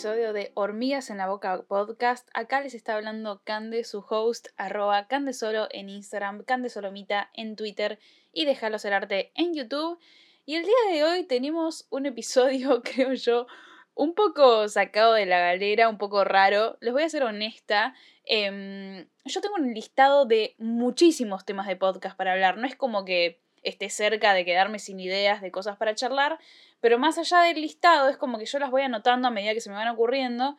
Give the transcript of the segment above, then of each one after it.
episodio de Hormigas en la Boca Podcast. Acá les está hablando Cande, su host, arroba Candesolo en Instagram, Candesolomita en Twitter y Déjalo ser arte en YouTube. Y el día de hoy tenemos un episodio, creo yo, un poco sacado de la galera, un poco raro. Les voy a ser honesta. Em, yo tengo un listado de muchísimos temas de podcast para hablar. No es como que esté cerca de quedarme sin ideas de cosas para charlar, pero más allá del listado es como que yo las voy anotando a medida que se me van ocurriendo.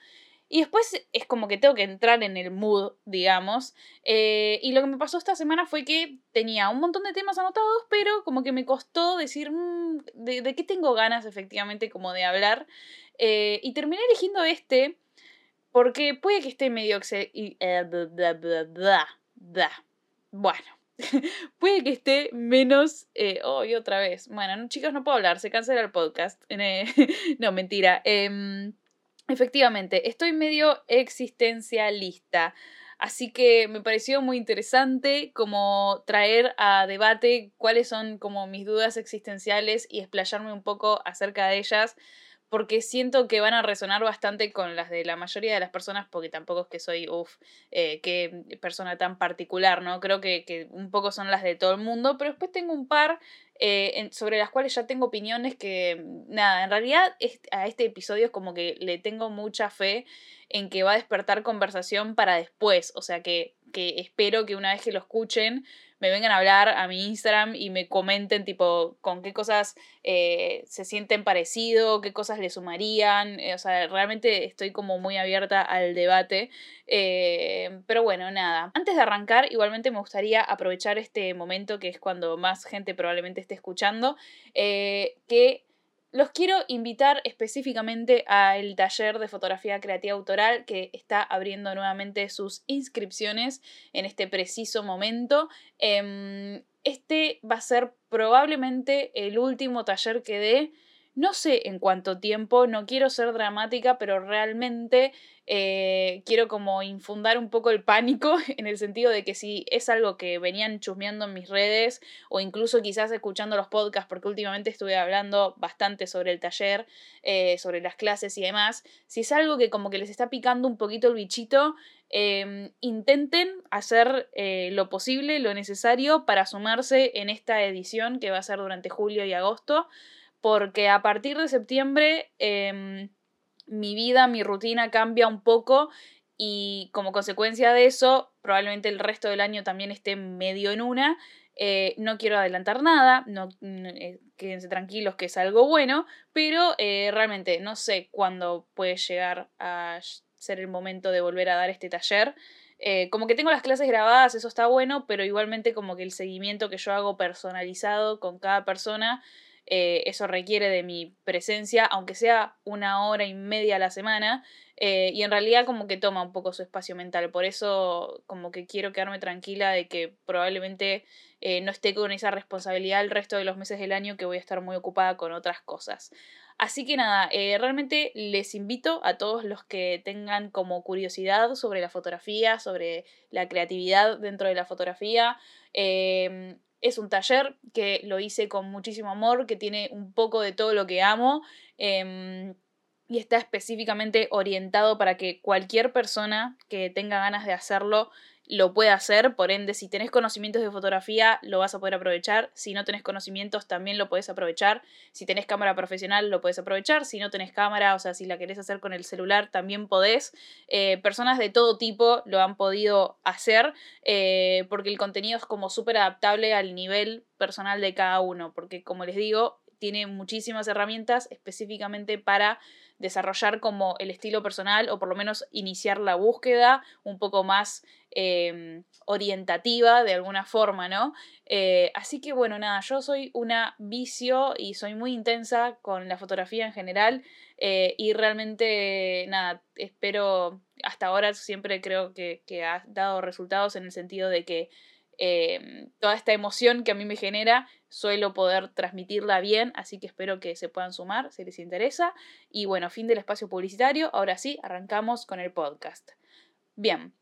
Y después es como que tengo que entrar en el mood, digamos. Eh, y lo que me pasó esta semana fue que tenía un montón de temas anotados, pero como que me costó decir mm, de, qué tengo ganas efectivamente como de hablar. Eh, y terminé eligiendo este porque puede que esté medio... Y, eh, bueno, puede que esté menos. Eh, oh, y otra vez. Bueno, chicos, no puedo hablar, se cancela el podcast. no, mentira. Em, efectivamente, estoy medio existencialista. Así que me pareció muy interesante como traer a debate cuáles son como mis dudas existenciales y explayarme un poco acerca de ellas porque siento que van a resonar bastante con las de la mayoría de las personas, porque tampoco es que soy, uff, eh, qué persona tan particular, ¿no? Creo que, un poco son las de todo el mundo, pero después tengo un par eh, sobre las cuales ya tengo opiniones que, nada, en realidad a este episodio es como que le tengo mucha fe en que va a despertar conversación para después, o sea que, que espero que una vez que lo escuchen me vengan a hablar a mi Instagram y me comenten tipo con qué cosas eh, se sienten parecido, qué cosas le sumarían. Eh, o sea, realmente estoy como muy abierta al debate. Eh, pero bueno, nada. Antes de arrancar, igualmente me gustaría aprovechar este momento que es cuando más gente probablemente esté escuchando, que los quiero invitar específicamente al taller de fotografía creativa autoral que está abriendo nuevamente sus inscripciones en este preciso momento. Em, este va a ser probablemente el último taller que dé. No sé en cuánto tiempo, no quiero ser dramática, pero realmente eh, quiero como infundar un poco el pánico en el sentido de que si es algo que venían chusmeando en mis redes o incluso quizás escuchando los podcasts, porque últimamente estuve hablando bastante sobre el taller, eh, sobre las clases y demás, si es algo que como que les está picando un poquito el bichito, em, intenten hacer eh, lo posible, lo necesario para sumarse en esta edición que va a ser durante julio y agosto, porque a partir de septiembre em, mi vida, mi rutina cambia un poco y como consecuencia de eso, probablemente el resto del año también esté medio en una. Eh, no quiero adelantar nada, no, eh, quédense tranquilos que es algo bueno, pero eh, realmente no sé cuándo puede llegar a ser el momento de volver a dar este taller. como que tengo las clases grabadas, eso está bueno, pero igualmente como que el seguimiento que yo hago personalizado con cada persona eh, eso requiere de mi presencia, aunque sea una hora y media a la semana, eh, y en realidad como que toma un poco su espacio mental. Por eso como que quiero quedarme tranquila de que probablemente eh, no esté con esa responsabilidad el resto de los meses del año que voy a estar muy ocupada con otras cosas. Así que nada, realmente les invito a todos los que tengan como curiosidad sobre la fotografía, sobre la creatividad dentro de la fotografía, es un taller que lo hice con muchísimo amor, que tiene un poco de todo lo que amo em, y está específicamente orientado para que cualquier persona que tenga ganas de hacerlo lo puede hacer, por ende, si tenés conocimientos de fotografía, lo vas a poder aprovechar, si no tenés conocimientos, también lo puedes aprovechar, si tenés cámara profesional, lo puedes aprovechar, si no tenés cámara, o sea, si la querés hacer con el celular, también podés. Eh, personas de todo tipo lo han podido hacer, eh, porque el contenido es como súper adaptable al nivel personal de cada uno, porque como les digo, tiene muchísimas herramientas específicamente para desarrollar como el estilo personal o por lo menos iniciar la búsqueda un poco más em, orientativa de alguna forma, ¿no? Eh, así que bueno, nada, yo soy una vicio y soy muy intensa con la fotografía en general eh, y realmente, nada, espero, hasta ahora siempre creo que, que ha dado resultados en el sentido de que Em, toda esta emoción que a mí me genera, suelo poder transmitirla bien, así que espero que se puedan sumar si les interesa. Y bueno, fin del espacio publicitario, ahora sí, arrancamos con el podcast. Bien,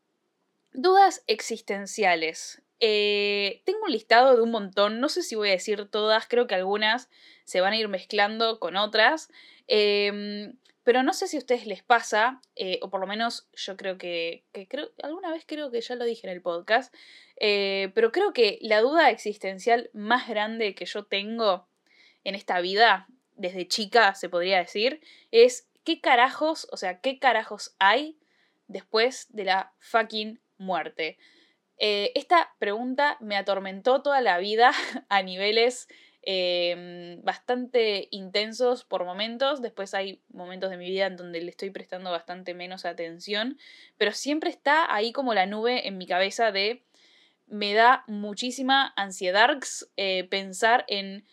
dudas existenciales. Eh, tengo un listado de un montón, no sé si voy a decir todas, creo que algunas se van a ir mezclando con otras. Em, pero no sé si a ustedes les pasa, eh, o por lo menos yo creo que, creo, alguna vez creo que ya lo dije en el podcast, eh, pero creo que la duda existencial más grande que yo tengo en esta vida, desde chica se podría decir, es qué carajos, o sea, qué carajos hay después de la fucking muerte. Eh, esta pregunta me atormentó toda la vida a niveles Em, bastante intensos por momentos. Después hay momentos de mi vida en donde le estoy prestando bastante menos atención. Pero siempre está ahí como la nube en mi cabeza de... Me da muchísima ansiedad eh, pensar en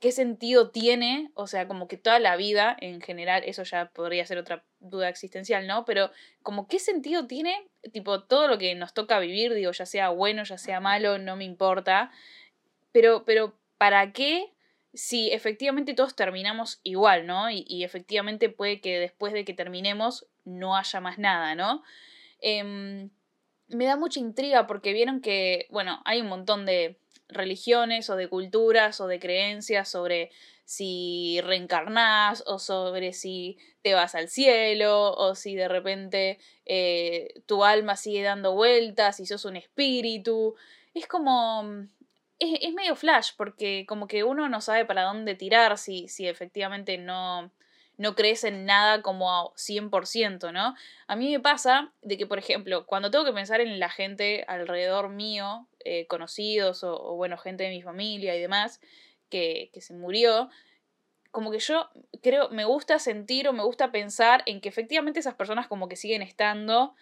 qué sentido tiene, o sea, como que toda la vida en general, eso ya podría ser otra duda existencial, ¿no? Pero como qué sentido tiene, tipo, todo lo que nos toca vivir, digo, ya sea bueno, ya sea malo, no me importa, pero, pero ¿para qué? Si efectivamente todos terminamos igual, ¿no? Y, efectivamente puede que después de que terminemos no haya más nada, ¿no? Em, me da mucha intriga porque vieron que, bueno, hay un montón de religiones o de culturas o de creencias sobre si reencarnás o sobre si te vas al cielo o si de repente eh, tu alma sigue dando vueltas y sos un espíritu. Es como, es, medio flash, porque como que uno no sabe para dónde tirar si, si efectivamente no, no crees en nada como 100%, ¿no? A mí me pasa de que, por ejemplo, cuando tengo que pensar en la gente alrededor mío, eh, conocidos o, bueno, gente de mi familia y demás, que, que se murió, como que yo creo, me gusta sentir o me gusta pensar en que efectivamente esas personas como que siguen estando,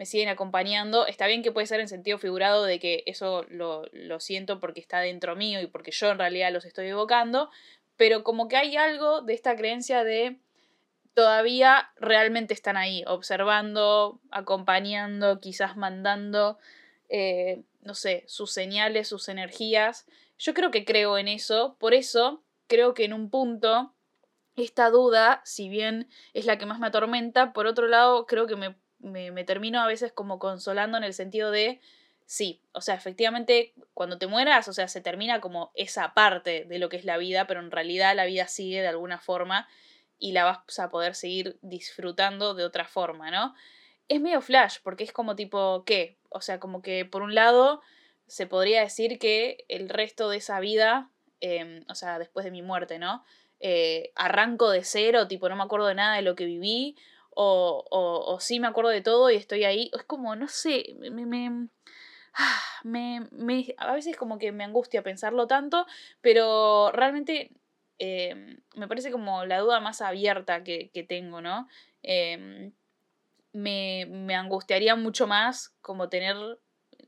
me siguen acompañando. Está bien que puede ser en sentido figurado de que eso lo, siento porque está dentro mío y porque yo en realidad los estoy evocando, pero como que hay algo de esta creencia de todavía realmente están ahí, observando, acompañando, quizás mandando, eh, no sé, sus señales, sus energías. Yo creo que creo en eso, por eso creo que en un punto esta duda, si bien es la que más me atormenta, por otro lado creo que me me, termino a veces como consolando en el sentido de, sí, o sea, efectivamente, cuando te mueras, o sea, se termina como esa parte de lo que es la vida, pero en realidad la vida sigue de alguna forma y la vas a poder seguir disfrutando de otra forma, ¿no? Es medio flash, porque es como tipo, ¿qué? O sea, como que por un lado se podría decir que el resto de esa vida, em, o sea, después de mi muerte, ¿no? Eh, arranco de cero, tipo, no me acuerdo de nada de lo que viví, o, o, o, sí me acuerdo de todo y estoy ahí. Es como, no sé, me, me, me, me, a veces como que me angustia pensarlo tanto, pero realmente eh, me parece como la duda más abierta que, que tengo, ¿no? Eh, me, me angustiaría mucho más como tener,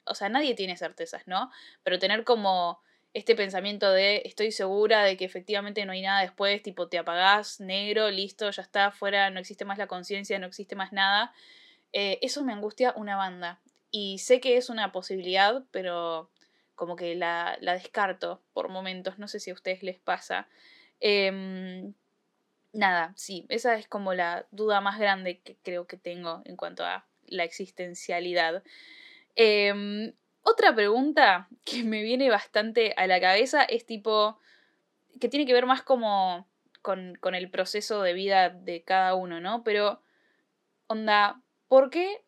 o sea, nadie tiene certezas, ¿no? Pero tener como este pensamiento de estoy segura de que efectivamente no hay nada después, tipo te apagás, negro, listo, ya está, fuera, no existe más la conciencia, no existe más nada. Eh, eso me angustia una banda. Y sé que es una posibilidad, pero como que la, la descarto por momentos, no sé si a ustedes les pasa. Em, nada, sí, esa es como la duda más grande que creo que tengo en cuanto a la existencialidad. Eh, otra pregunta que me viene bastante a la cabeza es tipo, que tiene que ver más como con, con el proceso de vida de cada uno, ¿no? Pero, onda, ¿por qué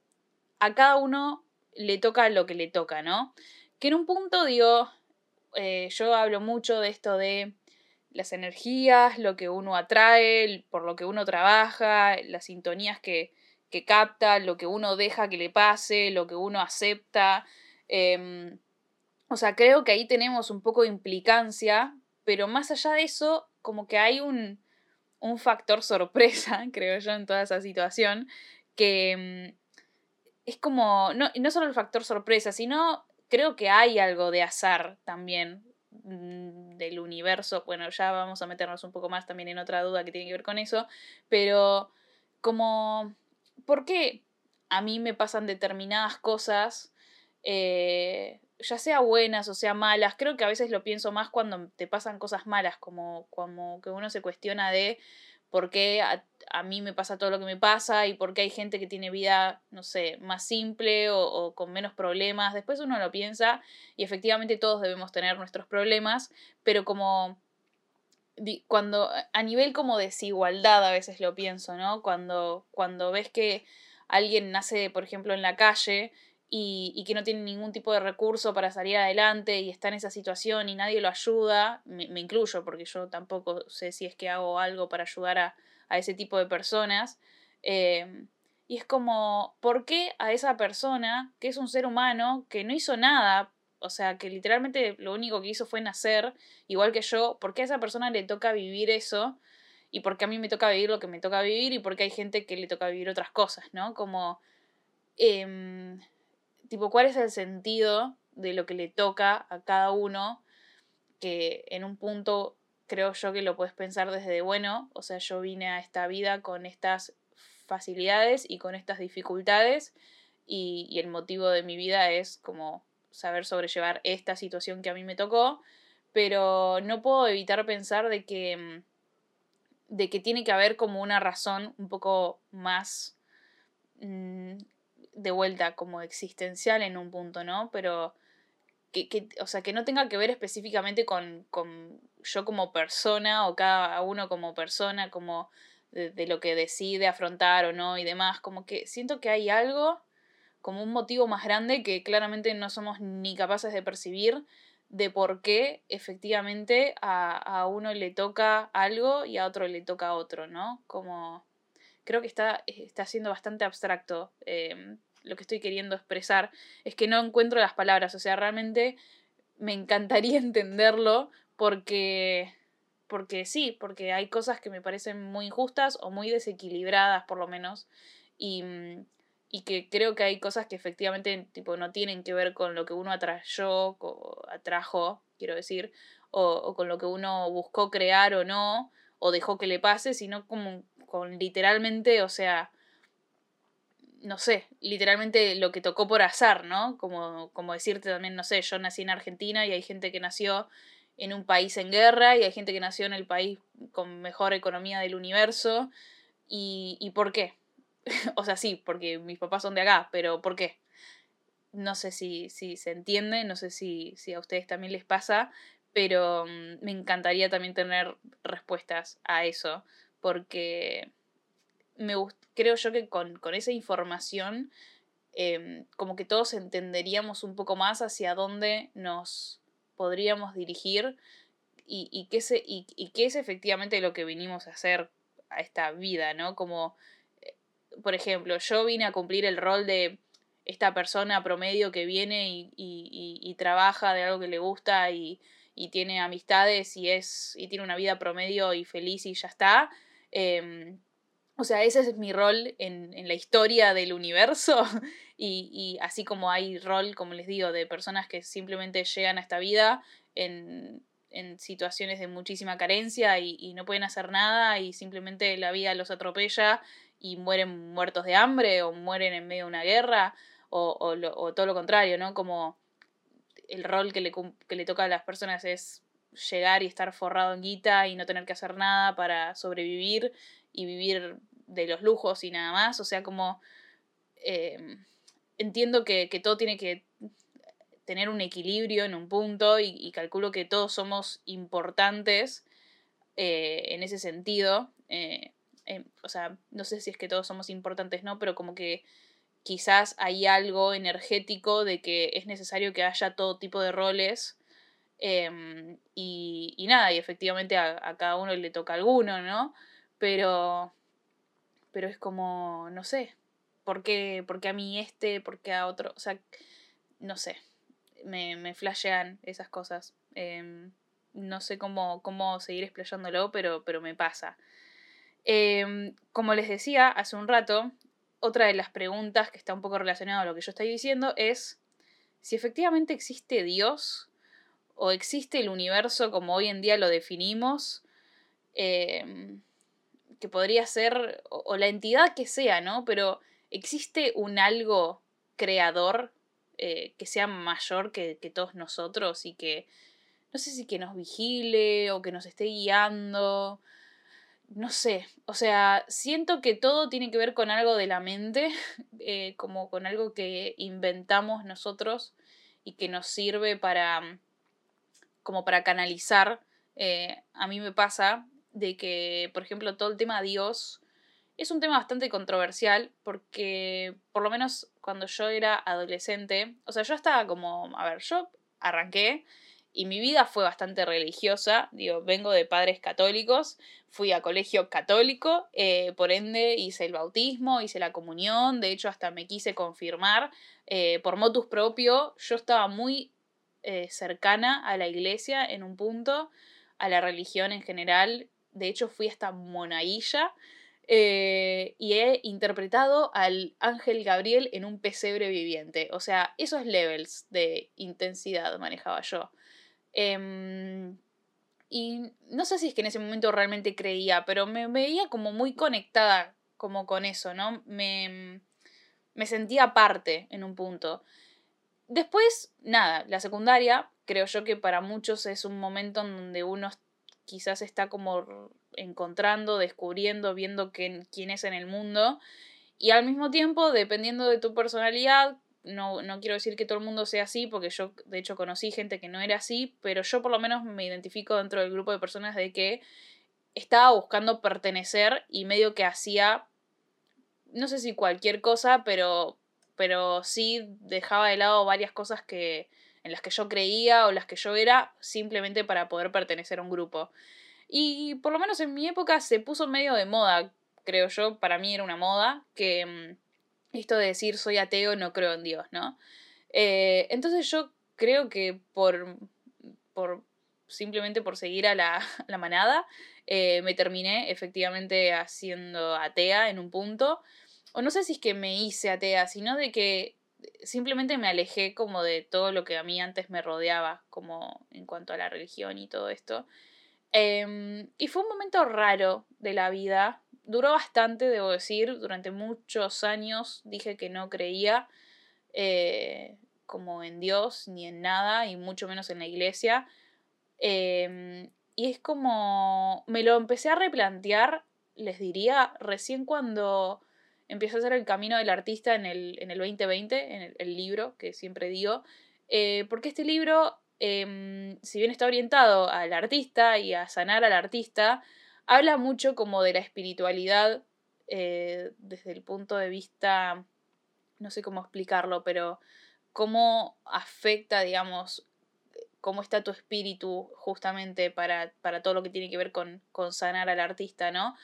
a cada uno le toca lo que le toca, ¿no? Que en un punto digo, eh, yo hablo mucho de esto de las energías, lo que uno atrae, por lo que uno trabaja, las sintonías que, que capta, lo que uno deja que le pase, lo que uno acepta, Em, o sea, creo que ahí tenemos un poco de implicancia, pero más allá de eso, como que hay un, un factor sorpresa, creo yo, en toda esa situación, que em, es como, no, no solo el factor sorpresa, sino creo que hay algo de azar también mm, del universo. Bueno, ya vamos a meternos un poco más también en otra duda que tiene que ver con eso, pero como, ¿por qué a mí me pasan determinadas cosas eh, ya sea buenas o sea malas, creo que a veces lo pienso más cuando te pasan cosas malas, como, como que uno se cuestiona de por qué a, mí me pasa todo lo que me pasa y por qué hay gente que tiene vida, no sé, más simple o, o, con menos problemas. Después uno lo piensa y efectivamente todos debemos tener nuestros problemas, pero como cuando a nivel como desigualdad a veces lo pienso, ¿no? Cuando, cuando ves que alguien nace, por ejemplo, en la calle y, que no tiene ningún tipo de recurso para salir adelante y está en esa situación y nadie lo ayuda, me, incluyo porque yo tampoco sé si es que hago algo para ayudar a, ese tipo de personas. Em, y es como, ¿por qué a esa persona, que es un ser humano, que no hizo nada, o sea, que literalmente lo único que hizo fue nacer, igual que yo, ¿por qué a esa persona le toca vivir eso? Y por qué a mí me toca vivir lo que me toca vivir y por qué hay gente que le toca vivir otras cosas, ¿no? Como... Eh, tipo, cuál es el sentido de lo que le toca a cada uno, que en un punto creo yo que lo puedes pensar desde, bueno, o sea, yo vine a esta vida con estas facilidades y con estas dificultades y, y el motivo de mi vida es como saber sobrellevar esta situación que a mí me tocó, pero no puedo evitar pensar de que, mm, de que tiene que haber como una razón un poco más mm, de vuelta como existencial en un punto, ¿no? Pero que, que, o sea, que no tenga que ver específicamente con, con yo como persona o cada uno como persona, como de, de, lo que decide afrontar o no y demás, como que siento que hay algo, como un motivo más grande que claramente no somos ni capaces de percibir de por qué efectivamente a, a uno le toca algo y a otro le toca otro, ¿no? Como creo que está, está siendo bastante abstracto em, lo que estoy queriendo expresar. Es que no encuentro las palabras, o sea, realmente me encantaría entenderlo porque porque sí, porque hay cosas que me parecen muy injustas o muy desequilibradas por lo menos y, y que creo que hay cosas que efectivamente tipo no tienen que ver con lo que uno atrayó, atrajo, quiero decir, o, o con lo que uno buscó crear o no, o dejó que le pase, sino como con literalmente, o sea, no sé, literalmente lo que tocó por azar, ¿no? Como, como decirte también, no sé, yo nací en Argentina y hay gente que nació en un país en guerra y hay gente que nació en el país con mejor economía del universo. ¿Y, y por qué? o sea, sí, porque mis papás son de acá, pero ¿por qué? No sé si, si se entiende, no sé si, si a ustedes también les pasa, pero mm, me encantaría también tener respuestas a eso porque me creo yo que con, esa información em, como que todos entenderíamos un poco más hacia dónde nos podríamos dirigir y, y, qué, se, y, qué es efectivamente lo que vinimos a hacer a esta vida, ¿no? Como, eh, por ejemplo, yo vine a cumplir el rol de esta persona promedio que viene y, y trabaja de algo que le gusta y, tiene amistades y es y tiene una vida promedio y feliz y ya está Em, o sea, ese es mi rol en, en la historia del universo. Y, y, así como hay rol, como les digo, de personas que simplemente llegan a esta vida en, en situaciones de muchísima carencia y, y, no pueden hacer nada y simplemente la vida los atropella y mueren muertos de hambre o mueren en medio de una guerra o, o, o todo lo contrario, ¿no? Como el rol que le, que le toca a las personas es llegar y estar forrado en guita y no tener que hacer nada para sobrevivir y vivir de los lujos y nada más. O sea, como eh, entiendo que, todo tiene que tener un equilibrio en un punto y, calculo que todos somos importantes eh, en ese sentido. Eh, o sea, no sé si es que todos somos importantes, ¿no? Pero como que quizás hay algo energético de que es necesario que haya todo tipo de roles Em, y, y, nada, y efectivamente a, cada uno le toca alguno, ¿no? Pero, pero es como, no sé, ¿por qué, a mí este, por qué a otro? O sea, no sé, me, me flashean esas cosas. Em, no sé cómo, cómo seguir explayándolo, pero, pero me pasa. Em, como les decía hace un rato, otra de las preguntas que está un poco relacionada a lo que yo estoy diciendo es si efectivamente existe Dios o existe el universo como hoy en día lo definimos, em, que podría ser, o, la entidad que sea, ¿no? Pero existe un algo creador eh, que sea mayor que, que, todos nosotros y que, no sé si que nos vigile o que nos esté guiando, no sé, o sea, siento que todo tiene que ver con algo de la mente, eh, como con algo que inventamos nosotros y que nos sirve para como para canalizar eh, a mí me pasa de que, por ejemplo, todo el tema Dios es un tema bastante controversial porque, por lo menos cuando yo era adolescente, o sea, yo estaba como, a ver, yo arranqué y mi vida fue bastante religiosa, digo, vengo de padres católicos, fui a colegio católico, eh, por ende hice el bautismo, hice la comunión, de hecho hasta me quise confirmar eh, por motus propio, yo estaba muy eh, cercana a la iglesia en un punto, a la religión en general, de hecho fui hasta monaguilla, y he interpretado al ángel Gabriel en un pesebre viviente. O sea, esos levels de intensidad manejaba yo. Em, y no sé si es que en ese momento realmente creía, pero me veía como muy conectada como con eso, ¿no? Me, me sentía parte en un punto. Después, nada, la secundaria, creo yo que para muchos es un momento en donde uno quizás está como encontrando, descubriendo, viendo quién, quién es en el mundo. Y al mismo tiempo, dependiendo de tu personalidad, no, no quiero decir que todo el mundo sea así, porque yo de hecho conocí gente que no era así, pero yo por lo menos me identifico dentro del grupo de personas de que estaba buscando pertenecer y medio que hacía, no sé si cualquier cosa, pero, pero sí dejaba de lado varias cosas que, en las que yo creía o las que yo era simplemente para poder pertenecer a un grupo. Y por lo menos en mi época se puso medio de moda, creo yo, para mí era una moda, que mm, esto de decir soy ateo, no creo en Dios, ¿no? Eh, entonces yo creo que por, por simplemente por seguir a la, manada, eh, me terminé efectivamente haciendo atea en un punto. O no sé si es que me hice atea, sino de que simplemente me alejé como de todo lo que a mí antes me rodeaba, como en cuanto a la religión y todo esto. Em, y fue un momento raro de la vida, duró bastante, debo decir, durante muchos años dije que no creía eh, como en Dios ni en nada, y mucho menos en la iglesia. Em, y es como, me lo empecé a replantear, les diría, recién cuando empecé a hacer el camino del artista en el, en el 2020, en el, libro que siempre digo, eh, porque este libro, em, si bien está orientado al artista y a sanar al artista, habla mucho como de la espiritualidad eh, desde el punto de vista, no sé cómo explicarlo, pero cómo afecta, digamos, cómo está tu espíritu justamente para, para todo lo que tiene que ver con, con sanar al artista, ¿no?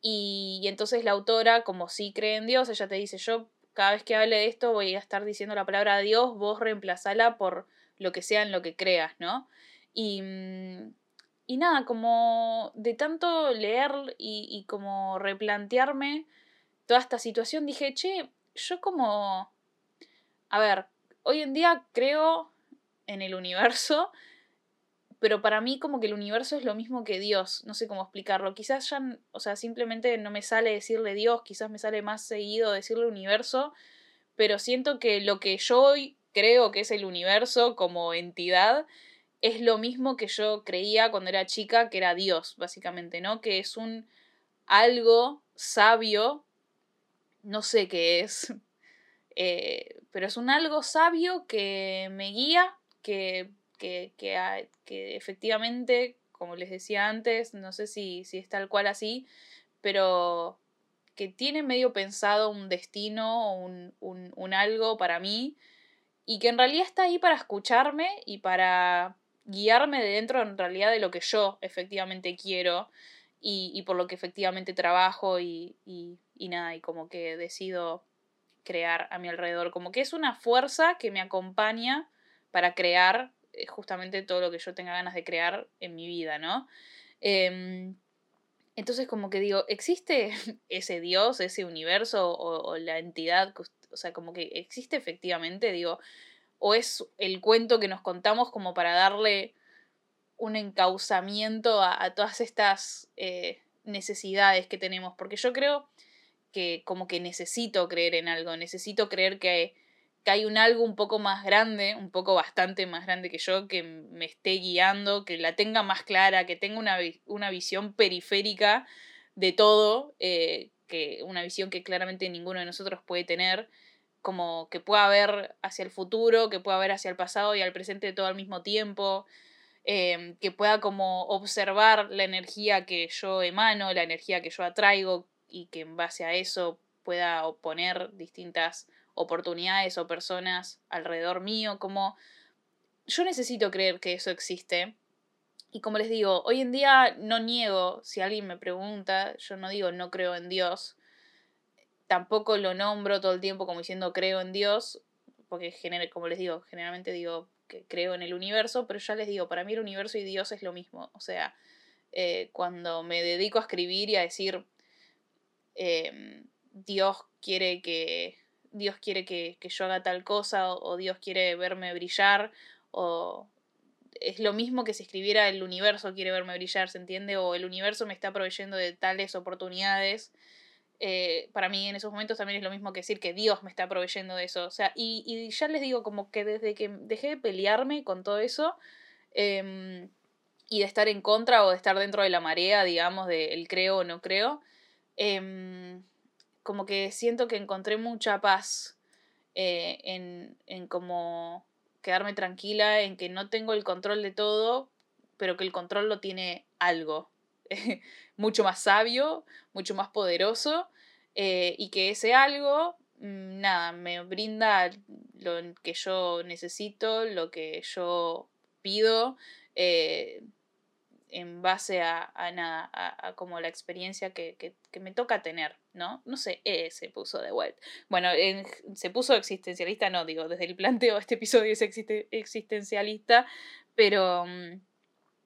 Y, entonces la autora, como sí cree en Dios, ella te dice, yo cada vez que hable de esto voy a estar diciendo la palabra Dios, vos reemplazala por lo que sea en lo que creas, ¿no? Y, mm, y nada, como de tanto leer y, y como replantearme toda esta situación, dije, che, yo como... A ver, hoy en día creo en el universo, pero para mí como que el universo es lo mismo que Dios, no sé cómo explicarlo. Quizás ya, o sea, simplemente no me sale decirle Dios, quizás me sale más seguido decirle universo, pero siento que lo que yo hoy creo que es el universo como entidad es lo mismo que yo creía cuando era chica que era Dios, básicamente, ¿no? Que es un algo sabio, no sé qué es, eh, pero es un algo sabio que me guía, que, que, que, que, efectivamente, como les decía antes, no sé si, si es tal cual así, pero que tiene medio pensado un destino, un, un, un algo para mí, y que en realidad está ahí para escucharme y para guiarme de dentro en realidad de lo que yo efectivamente quiero y, por lo que efectivamente trabajo y, y, nada, y como que decido crear a mi alrededor. Como que es una fuerza que me acompaña para crear justamente todo lo que yo tenga ganas de crear en mi vida, ¿no? Em, entonces como que digo, ¿existe ese Dios, ese universo o, o la entidad? O sea, como que existe efectivamente, digo, o es el cuento que nos contamos como para darle un encauzamiento a, todas estas eh, necesidades que tenemos, porque yo creo que como que necesito creer en algo, necesito creer que, que hay un algo un poco más grande, un poco bastante más grande que yo, que me esté guiando, que la tenga más clara, que tenga una, una visión periférica de todo, eh, que una visión que claramente ninguno de nosotros puede tener como que pueda ver hacia el futuro, que pueda ver hacia el pasado y al presente todo al mismo tiempo. em, que pueda como observar la energía que yo emano, la energía que yo atraigo y que en base a eso pueda poner distintas oportunidades o personas alrededor mío, como yo necesito creer que eso existe. Y como les digo, hoy en día no niego, si alguien me pregunta, yo no digo no creo en Dios, tampoco lo nombro todo el tiempo como diciendo creo en Dios, porque como les digo, generalmente digo que creo en el universo, pero ya les digo, para mí el universo y Dios es lo mismo. O sea, eh, cuando me dedico a escribir y a decir, em, Dios quiere que, Dios quiere que, yo haga tal cosa, o, Dios quiere verme brillar, o es lo mismo que si escribiera el universo quiere verme brillar, ¿se entiende? O el universo me está proveyendo de tales oportunidades. Eh, para mí en esos momentos también es lo mismo que decir que Dios me está proveyendo de eso. O sea, y, y ya les digo, como que desde que dejé de pelearme con todo eso em, y de estar en contra o de estar dentro de la marea, digamos, de creo o no creo, em, como que siento que encontré mucha paz eh, en, en como quedarme tranquila, en que no tengo el control de todo, pero que el control lo tiene algo. mucho más sabio, mucho más poderoso, eh, y que ese algo, mm, nada, me brinda lo que yo necesito, lo que yo pido, eh, en base a, nada, a, como la experiencia que, me toca tener, ¿no? No sé, eh, se puso de vuelta. Bueno, se puso existencialista, no, digo, desde el planteo este episodio es existencialista, pero... Mm,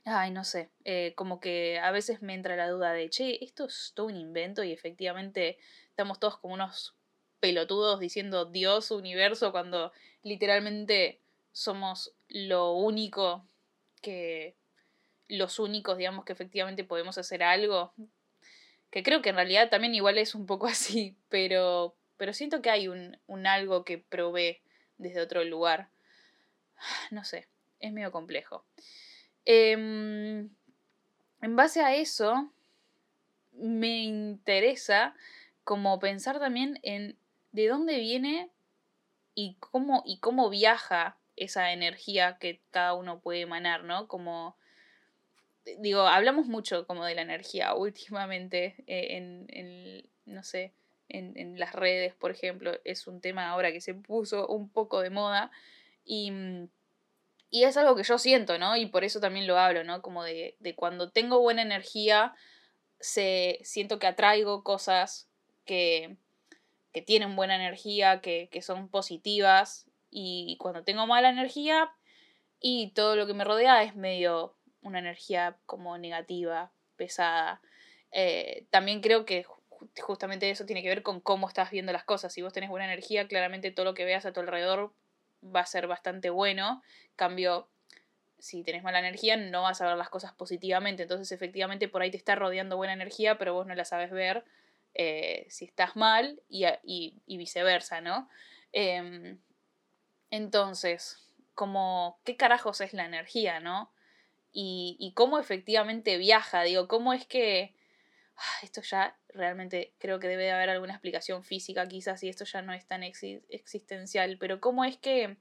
ay, no sé, eh, como que a veces me entra la duda de, che, esto es todo un invento y efectivamente estamos todos como unos pelotudos diciendo Dios, universo, cuando literalmente somos lo único que los únicos, digamos, que efectivamente podemos hacer algo. Que creo que en realidad también igual es un poco así, pero, pero siento que hay un, un algo que provee desde otro lugar. No sé, es medio complejo. Em, en base a eso, me interesa como pensar también en de dónde viene y cómo, y cómo viaja esa energía que cada uno puede emanar, ¿no? Como digo, hablamos mucho como de la energía últimamente eh, en, no sé, en, en, las redes, por ejemplo, es un tema ahora que se puso un poco de moda y, mm, y es algo que yo siento, ¿no? Y por eso también lo hablo, ¿no? Como de, de cuando tengo buena energía, se, siento que atraigo cosas que, que tienen buena energía, que, que son positivas, y cuando tengo mala energía y todo lo que me rodea es medio una energía como negativa, pesada. Eh, también creo que justamente eso tiene que ver con cómo estás viendo las cosas. Si vos tenés buena energía, claramente todo lo que veas a tu alrededor va a ser bastante bueno. Cambio, si tenés mala energía, no vas a ver las cosas positivamente. Entonces, efectivamente, por ahí te está rodeando buena energía, pero vos no la sabes ver eh, si estás mal y, y, viceversa, ¿no? Em, entonces, como, ¿qué carajos es la energía, no? Y, y cómo efectivamente viaja, digo, cómo es que... Ah, esto ya realmente creo que debe de haber alguna explicación física quizás y esto ya no es tan existencial, pero cómo es que...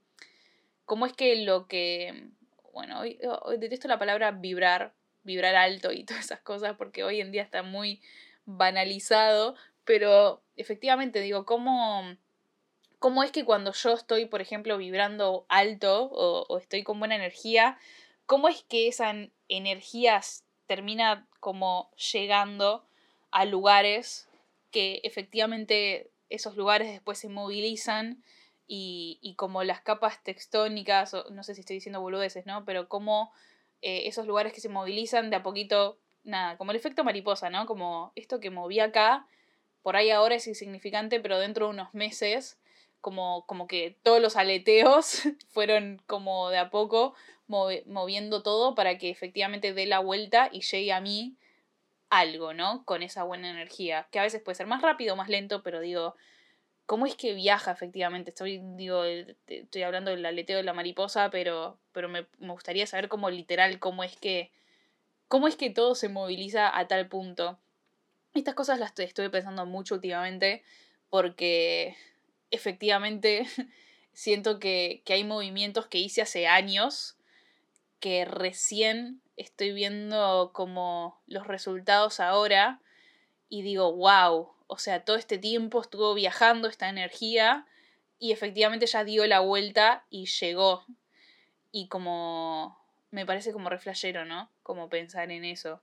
cómo es que lo que... Bueno, hoy, hoy detesto la palabra vibrar, vibrar alto y todas esas cosas porque hoy en día está muy banalizado, pero efectivamente digo, ¿cómo, cómo es que cuando yo estoy, por ejemplo, vibrando alto o, o estoy con buena energía, cómo es que esa energía termina como llegando a lugares que efectivamente esos lugares después se movilizan y, y como las capas tectónicas, no sé si estoy diciendo boludeces, ¿no? Pero como eh, esos lugares que se movilizan de a poquito, nada, como el efecto mariposa, ¿no? Como esto que moví acá, por ahí ahora es insignificante, pero dentro de unos meses, como, como que todos los aleteos fueron como de a poco moviendo todo para que efectivamente dé la vuelta y llegue a mí algo, ¿no? Con esa buena energía, que a veces puede ser más rápido más lento, pero digo, ¿cómo es que viaja efectivamente? Estoy, digo, estoy hablando del aleteo de la mariposa, pero, pero me, me gustaría saber cómo literal, cómo es que, cómo es que todo se moviliza a tal punto. Estas cosas las estuve pensando mucho últimamente porque efectivamente siento que, que hay movimientos que hice hace años que recién estoy viendo como los resultados ahora y digo, wow, o sea, todo este tiempo estuvo viajando esta energía y efectivamente ya dio la vuelta y llegó. Y como me parece como reflejero, ¿no? Como pensar en eso.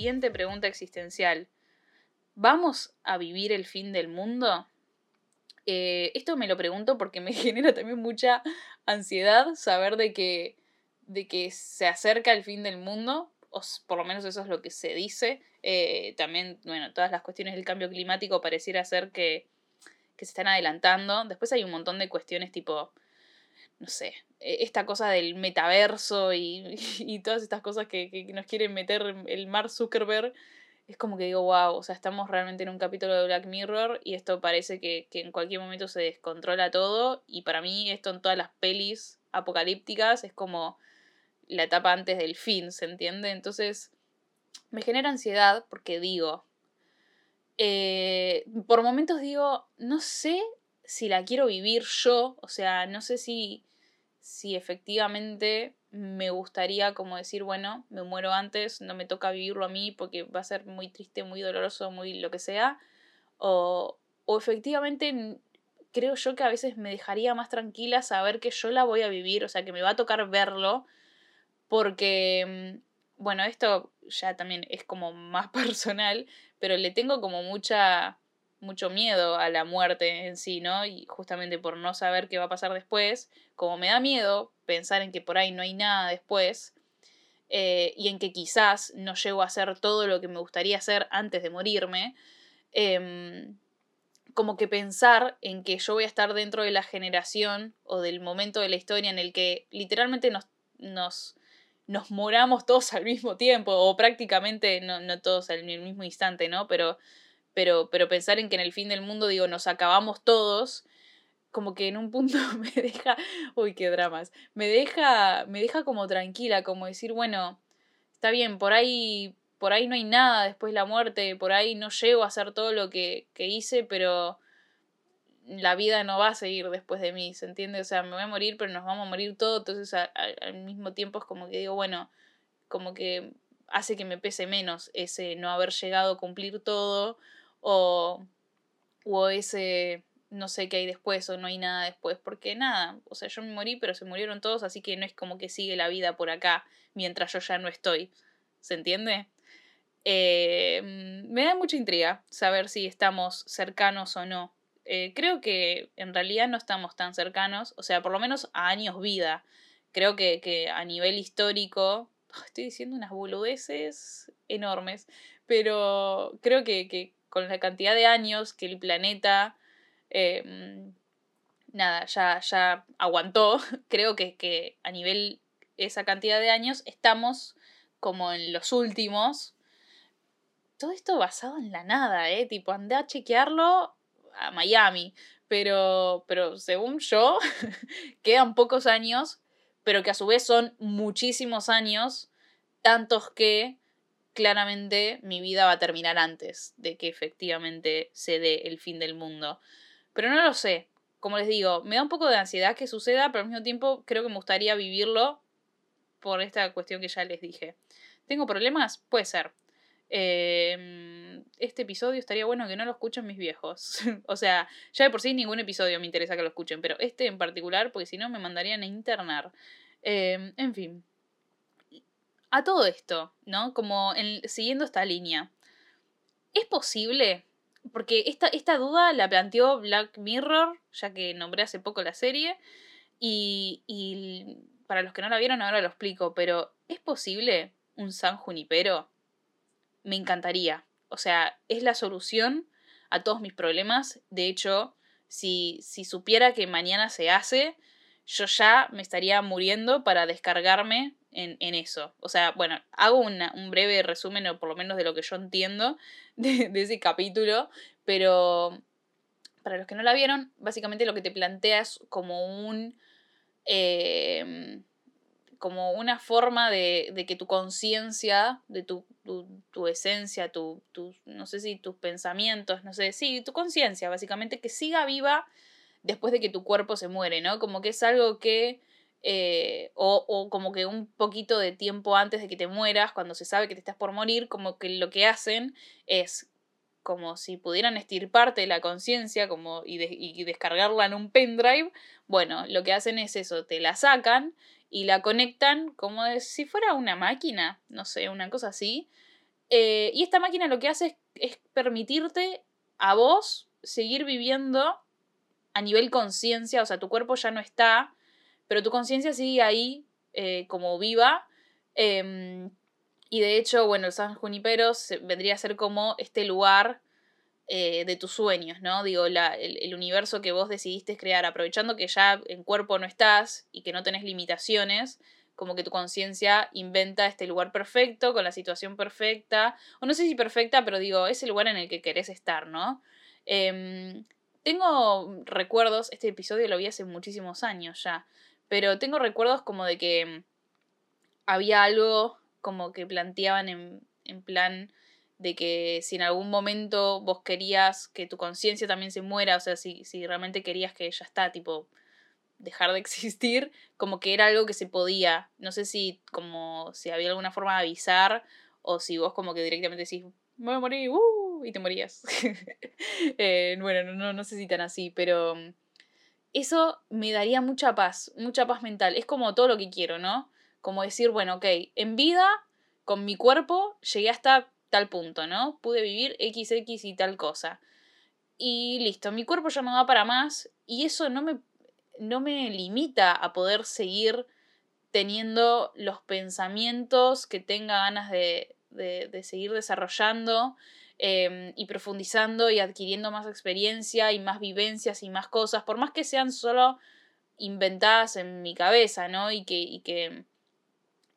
Siguiente pregunta existencial. ¿Vamos a vivir el fin del mundo? Eh, esto me lo pregunto porque me genera también mucha ansiedad saber de que, de que se acerca el fin del mundo, o por lo menos eso es lo que se dice. Eh, también, bueno, todas las cuestiones del cambio climático pareciera ser que, que se están adelantando. Después hay un montón de cuestiones tipo no sé, e, esta cosa del metaverso y, y todas estas cosas que, que, nos quieren meter el Mark Zuckerberg, es como que digo, wow, o sea, estamos realmente en un capítulo de Black Mirror y esto parece que, que en cualquier momento se descontrola todo y para mí esto en todas las pelis apocalípticas es como la etapa antes del fin, ¿se entiende? Entonces me genera ansiedad porque digo, eh, por momentos digo, no sé si la quiero vivir yo, o sea, no sé si si efectivamente me gustaría como decir, bueno, me muero antes, no me toca vivirlo a mí porque va a ser muy triste, muy doloroso, muy lo que sea, o, o efectivamente creo yo que a veces me dejaría más tranquila saber que yo la voy a vivir, o sea, que me va a tocar verlo, porque, mm, bueno, esto ya también es como más personal, pero le tengo como mucha mucho miedo a la muerte en sí, ¿no? Y justamente por no saber qué va a pasar después, como me da miedo pensar en que por ahí no hay nada después, eh, y en que quizás no llego a hacer todo lo que me gustaría hacer antes de morirme, em, como que pensar en que yo voy a estar dentro de la generación o del momento de la historia en el que literalmente nos, nos, nos moramos todos al mismo tiempo, o prácticamente, no, no todos al mismo instante, ¿no? Pero pero, pero pensar en que en el fin del mundo, digo, nos acabamos todos, como que en un punto me deja, uy, qué dramas, me deja, me deja como tranquila, como decir, bueno, está bien, por ahí, por ahí no hay nada después de la muerte, por ahí no llego a hacer todo lo que, que hice, pero la vida no va a seguir después de mí, ¿se entiende? O sea, me voy a morir, pero nos vamos a morir todos, entonces al mismo tiempo es como que digo, bueno, como que hace que me pese menos ese no haber llegado a cumplir todo o, o ese no sé qué hay después o no hay nada después, porque nada, o sea, yo me morí, pero se murieron todos, así que no es como que sigue la vida por acá mientras yo ya no estoy. ¿Se entiende? Eh, me da mucha intriga saber si estamos cercanos o no. Eh, creo que en realidad no estamos tan cercanos, o sea, por lo menos a años vida. Creo que, que a nivel histórico, estoy diciendo unas boludeces enormes, pero creo que, que con la cantidad de años que el planeta, em, nada, ya, ya aguantó, creo que, que a nivel esa cantidad de años estamos como en los últimos. Todo esto basado en la nada, ¿eh? Tipo, andé a chequearlo a Miami. Pero, pero según yo, quedan pocos años, pero que a su vez son muchísimos años, tantos que claramente mi vida va a terminar antes de que efectivamente se dé el fin del mundo. Pero no lo sé. Como les digo, me da un poco de ansiedad que suceda, pero al mismo tiempo creo que me gustaría vivirlo por esta cuestión que ya les dije. ¿Tengo problemas? Puede ser. Em, este episodio estaría bueno que no lo escuchen mis viejos. o sea, ya de por sí ningún episodio me interesa que lo escuchen, pero este en particular, porque si no me mandarían a internar. Em, en fin a todo esto, ¿no? Como siguiendo esta línea. ¿Es posible? Porque esta, esta duda la planteó Black Mirror, ya que nombré hace poco la serie, y, y para los que no la vieron ahora lo explico, pero ¿es posible un San Junipero? Me encantaría. O sea, es la solución a todos mis problemas. De hecho, si, si supiera que mañana se hace, yo ya me estaría muriendo para descargarme en, en eso. O sea, bueno, hago un breve resumen, o por lo menos de lo que yo entiendo de, ese capítulo, pero para los que no la vieron, básicamente lo que te plantea es como un... Eh, como una forma de, de que tu conciencia, de tu, tu, esencia, tu, no sé si tus pensamientos, no sé, sí, tu conciencia, básicamente, que siga viva después de que tu cuerpo se muere, ¿no? Como que es algo que, eh, o, o, como que un poquito de tiempo antes de que te mueras, cuando se sabe que te estás por morir, como que lo que hacen es como si pudieran estirparte la conciencia como y, y, descargarla en un pendrive, bueno, lo que hacen es eso, te la sacan y la conectan como si fuera una máquina, no sé, una cosa así. Eh, y esta máquina lo que hace es, permitirte a vos seguir viviendo a nivel conciencia, o sea, tu cuerpo ya no está, pero tu conciencia sigue ahí eh, como viva. Em, y de hecho, bueno, el San Junipero vendría a ser como este lugar eh, de tus sueños, ¿no? Digo, la, el, universo que vos decidiste crear, aprovechando que ya en cuerpo no estás y que no tenés limitaciones, como que tu conciencia inventa este lugar perfecto, con la situación perfecta, o no sé si perfecta, pero digo, es el lugar en el que querés estar, ¿no? Em, tengo recuerdos, este episodio lo vi hace muchísimos años ya, pero tengo recuerdos como de que había algo como que planteaban en, en plan de que si en algún momento vos querías que tu conciencia también se muera, o sea, si, si realmente querías que ya está, tipo, dejar de existir, como que era algo que se podía. No sé si como si había alguna forma de avisar o si vos como que directamente decís, me voy a morir, uh, y te morías. Eh, bueno, no, no sé si tan así, pero mm, eso me daría mucha paz, mucha paz mental. Es como todo lo que quiero, ¿no? Como decir, bueno, ok, en vida, con mi cuerpo, llegué hasta tal punto, ¿no? Pude vivir XX y tal cosa. Y listo, mi cuerpo ya no da para más y eso no me, no me limita a poder seguir teniendo los pensamientos que tenga ganas de, de, seguir desarrollando em, y profundizando y adquiriendo más experiencia y más vivencias y más cosas, por más que sean solo inventadas en mi cabeza, ¿no? Y que, y que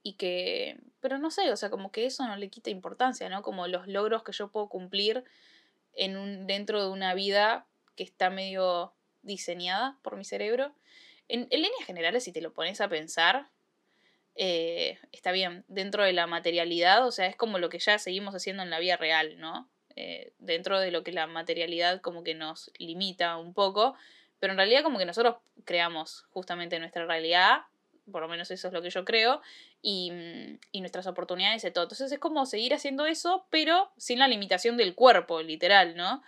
y que, pero no sé, o sea, como que eso no le quita importancia, ¿no? Como los logros que yo puedo cumplir en un, dentro de una vida que está medio diseñada por mi cerebro. En, líneas generales, si te lo pones a pensar, eh, está bien, dentro de la materialidad, o sea, es como lo que ya seguimos haciendo en la vida real, ¿no? Eh, dentro de lo que la materialidad como que nos limita un poco, pero en realidad como que nosotros creamos justamente nuestra realidad por lo menos eso es lo que yo creo, y, mm, y, nuestras oportunidades de todo. Entonces es como seguir haciendo eso, pero sin la limitación del cuerpo, literal, ¿no?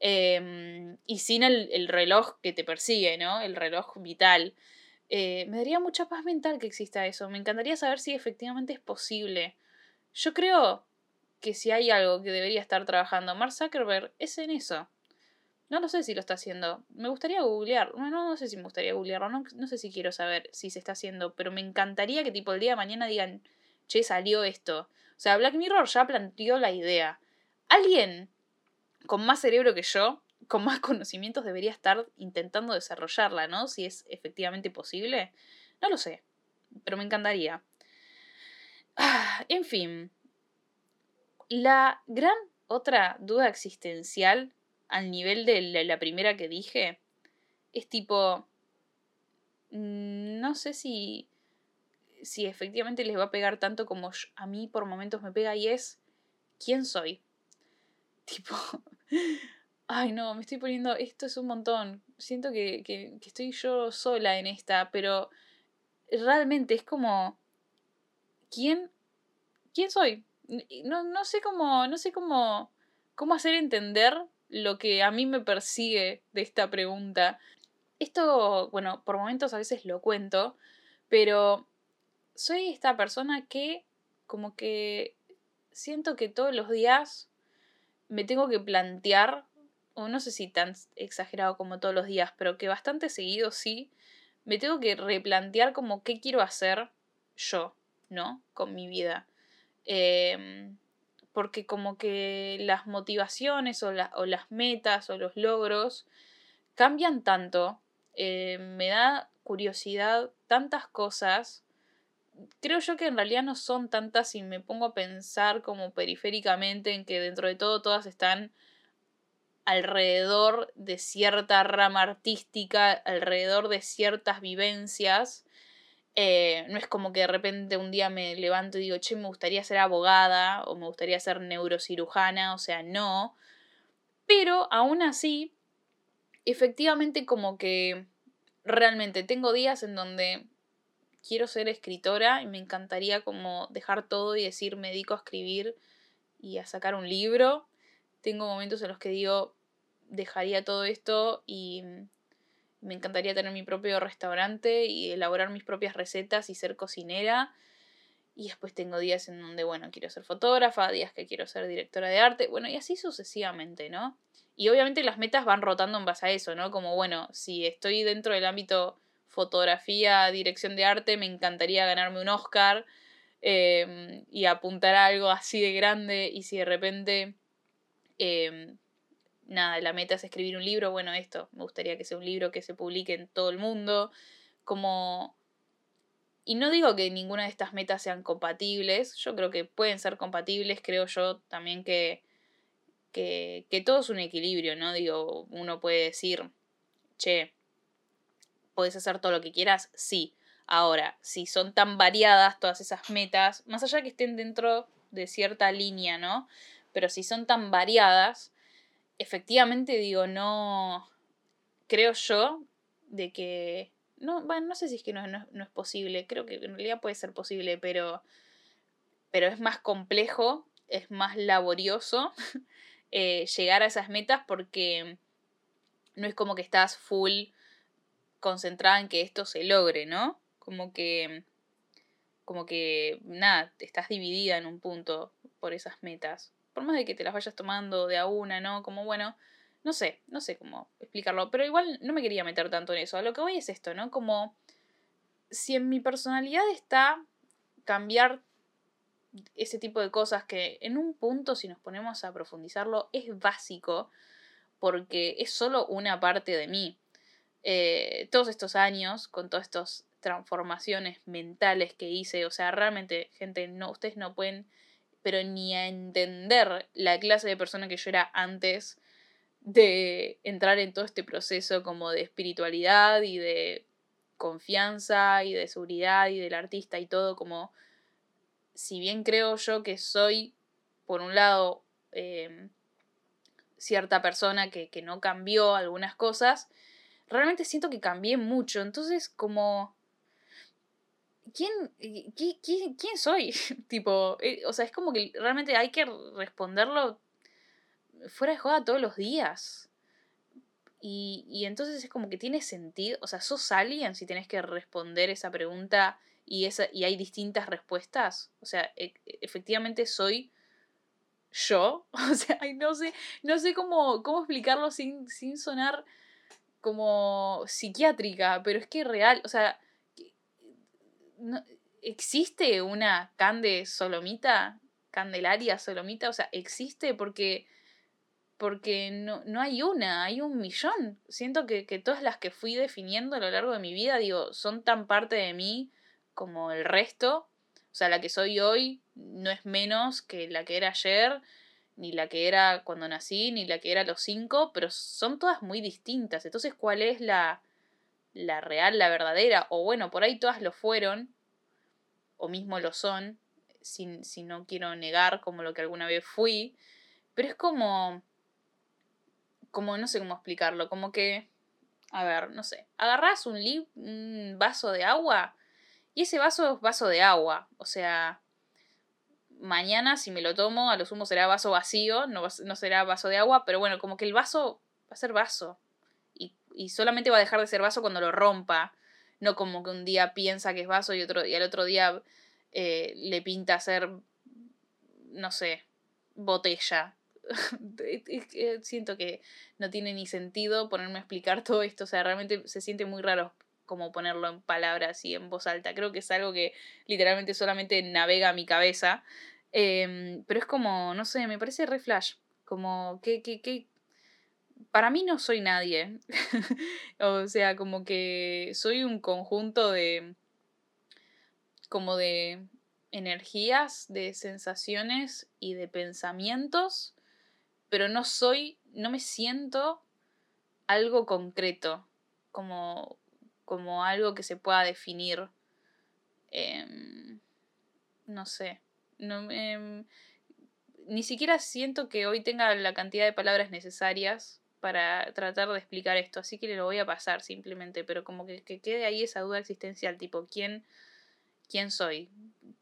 Em, y sin el, reloj que te persigue, ¿no? El reloj vital. Eh, me daría mucha paz mental que exista eso. Me encantaría saber si efectivamente es posible. Yo creo que si hay algo que debería estar trabajando Mark Zuckerberg es en eso. No lo sé si lo está haciendo. Me gustaría googlear. Bueno, no, sé si me gustaría googlearlo. No, no sé si quiero saber si se está haciendo. Pero me encantaría que tipo el día de mañana digan, che, salió esto. O sea, Black Mirror ya planteó la idea. Alguien con más cerebro que yo, con más conocimientos, debería estar intentando desarrollarla, ¿no? Si es efectivamente posible. No lo sé. Pero me encantaría. Ah, en fin. La gran otra duda existencial al nivel de la, primera que dije, es tipo, mm, no sé si, si efectivamente les va a pegar tanto como a mí por momentos me pega y es, ¿quién soy? Tipo, ay no, me estoy poniendo, esto es un montón, siento que, que, que estoy yo sola en esta, pero realmente es como, ¿quién, quién soy? No, no sé cómo, no sé cómo, cómo hacer entender lo que a mí me persigue de esta pregunta. Esto, bueno, por momentos a veces lo cuento, pero soy esta persona que como que siento que todos los días me tengo que plantear, o no sé si tan exagerado como todos los días, pero que bastante seguido sí, me tengo que replantear como qué quiero hacer yo, ¿no? Con mi vida. Eh, porque como que las motivaciones o, o, las metas o los logros cambian tanto Eh, me da curiosidad tantas cosas. Creo yo que en realidad no son tantas si me pongo a pensar como periféricamente en que dentro de todo todas están alrededor de cierta rama artística, alrededor de ciertas vivencias. Eh, no es como que de repente un día me levanto y digo, che, me gustaría ser abogada o me gustaría ser neurocirujana, o sea, no. Pero aún así, efectivamente como que realmente tengo días en donde quiero ser escritora y me encantaría como dejar todo y decir me dedico a escribir y a sacar un libro. Tengo momentos en los que digo dejaría todo esto y me encantaría tener mi propio restaurante y elaborar mis propias recetas y ser cocinera. Y después tengo días en donde, bueno, quiero ser fotógrafa, días que quiero ser directora de arte, bueno, y así sucesivamente, ¿no? Y obviamente las metas van rotando en base a eso, ¿no? Como, bueno, si estoy dentro del ámbito fotografía, dirección de arte, me encantaría ganarme un Oscar em, y apuntar a algo así de grande. Y si de repente, em, nada, la meta es escribir un libro, bueno, esto, me gustaría que sea un libro que se publique en todo el mundo. Como... Y no digo que ninguna de estas metas sean compatibles, yo creo que pueden ser compatibles, creo yo también que que, todo es un equilibrio, ¿no? Digo, uno puede decir, che, puedes hacer todo lo que quieras, sí. Ahora, si son tan variadas todas esas metas, más allá que estén dentro de cierta línea, ¿no? Pero si son tan variadas, efectivamente digo, no, creo yo, de que, no, bueno, no sé si es que no, no, es posible, creo que en realidad puede ser posible, pero, pero es más complejo, es más laborioso Eh, llegar a esas metas porque no es como que estás full concentrada en que esto se logre, ¿no? Como que, como que, nada, estás dividida en un punto por esas metas. Por más de que te las vayas tomando de a una, ¿no? Como, bueno, no sé, no sé cómo explicarlo, pero igual no me quería meter tanto en eso. A lo que voy es esto, ¿no? Como si en mi personalidad está cambiar ese tipo de cosas que en un punto, si nos ponemos a profundizarlo, es básico porque es solo una parte de mí. Eh, todos estos años, con todas estas transformaciones mentales que hice, o sea, realmente, gente, no, ustedes no pueden, pero ni a entender la clase de persona que yo era antes de entrar en todo este proceso como de espiritualidad y de confianza y de seguridad y del artista y todo como si bien creo yo que soy, por un lado, em, cierta persona que, no cambió algunas cosas, realmente siento que cambié mucho. Entonces, como... ¿Quién, quién, soy? tipo, eh, o sea, es como que realmente hay que responderlo fuera de joda todos los días. Y, y, entonces es como que tiene sentido, o sea, sos alguien si tenés que responder esa pregunta y, esa, y hay distintas respuestas. O sea, e, efectivamente soy yo. O sea, no sé, no sé cómo, cómo explicarlo sin, sin sonar como psiquiátrica, pero es que real, o sea, ¿existe una Cande Solomita? Candelaria Solomita, o sea, existe porque porque no, no, hay una, hay un millón. Siento que, que, todas las que fui definiendo a lo largo de mi vida, digo, son tan parte de mí como el resto. O sea, la que soy hoy no es menos que la que era ayer, ni la que era cuando nací, ni la que era a los cinco, pero son todas muy distintas. Entonces, ¿cuál es la, la real, la verdadera? O bueno, por ahí todas lo fueron, o mismo lo son, si, si no quiero negar como lo que alguna vez fui, pero es como, como no sé cómo explicarlo, como que, a ver, no sé, agarrás un, un vaso de agua y ese vaso es vaso de agua. O sea, mañana si me lo tomo, a lo sumo será vaso vacío, no, no será vaso de agua, pero bueno, como que el vaso va a ser vaso. Y, solamente va a dejar de ser vaso cuando lo rompa. No como que un día piensa que es vaso y, otro, al otro día eh, le pinta ser, no sé, botella. Siento que no tiene ni sentido ponerme a explicar todo esto. O sea, realmente se siente muy raro como ponerlo en palabras y en voz alta. Creo que es algo que literalmente solamente navega mi cabeza. Em, pero es como, no sé, me parece re flash. Como, ¿qué, qué, qué, para mí no soy nadie. o sea, como que soy un conjunto de... como de energías, de sensaciones y de pensamientos, pero no soy, no me siento algo concreto, como, como algo que se pueda definir. Em, no sé, no, ni siquiera siento que hoy tenga la cantidad de palabras necesarias para tratar de explicar esto, así que le lo voy a pasar simplemente, pero como que, que quede ahí esa duda existencial, tipo, ¿quién, quién soy?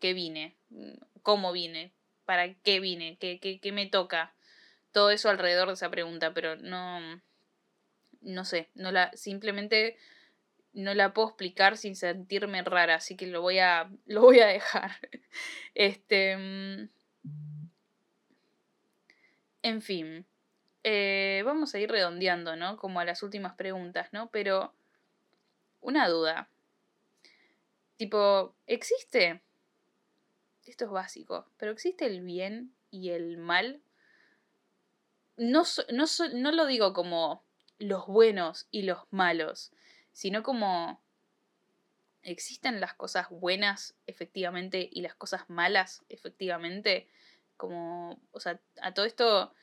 ¿Qué vine? ¿Cómo vine? ¿Para qué vine? ¿Qué, qué, qué me toca? Todo eso alrededor de esa pregunta, pero no, no sé, no la, simplemente no la puedo explicar sin sentirme rara, así que lo voy a, lo voy a dejar. Este, mm, en fin, eh, vamos a ir redondeando, ¿no? Como a las últimas preguntas, ¿no? Pero una duda. Tipo, ¿existe? Esto es básico, pero ¿existe el bien y el mal? No, no, no lo digo como los buenos y los malos, sino como existen las cosas buenas efectivamente y las cosas malas efectivamente. Como, o sea, a todo esto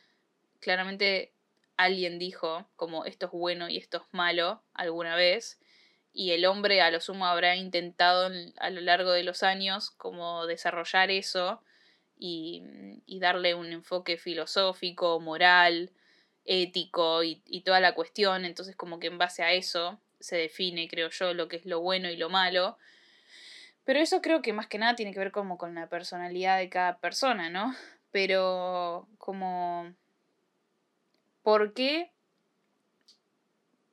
claramente alguien dijo como esto es bueno y esto es malo alguna vez y el hombre a lo sumo habrá intentado a lo largo de los años como desarrollar eso y, y darle un enfoque filosófico, moral, ético y, y, toda la cuestión, entonces como que en base a eso se define, creo yo, lo que es lo bueno y lo malo. Pero eso creo que más que nada tiene que ver como con la personalidad de cada persona, ¿no? Pero como ¿Por qué?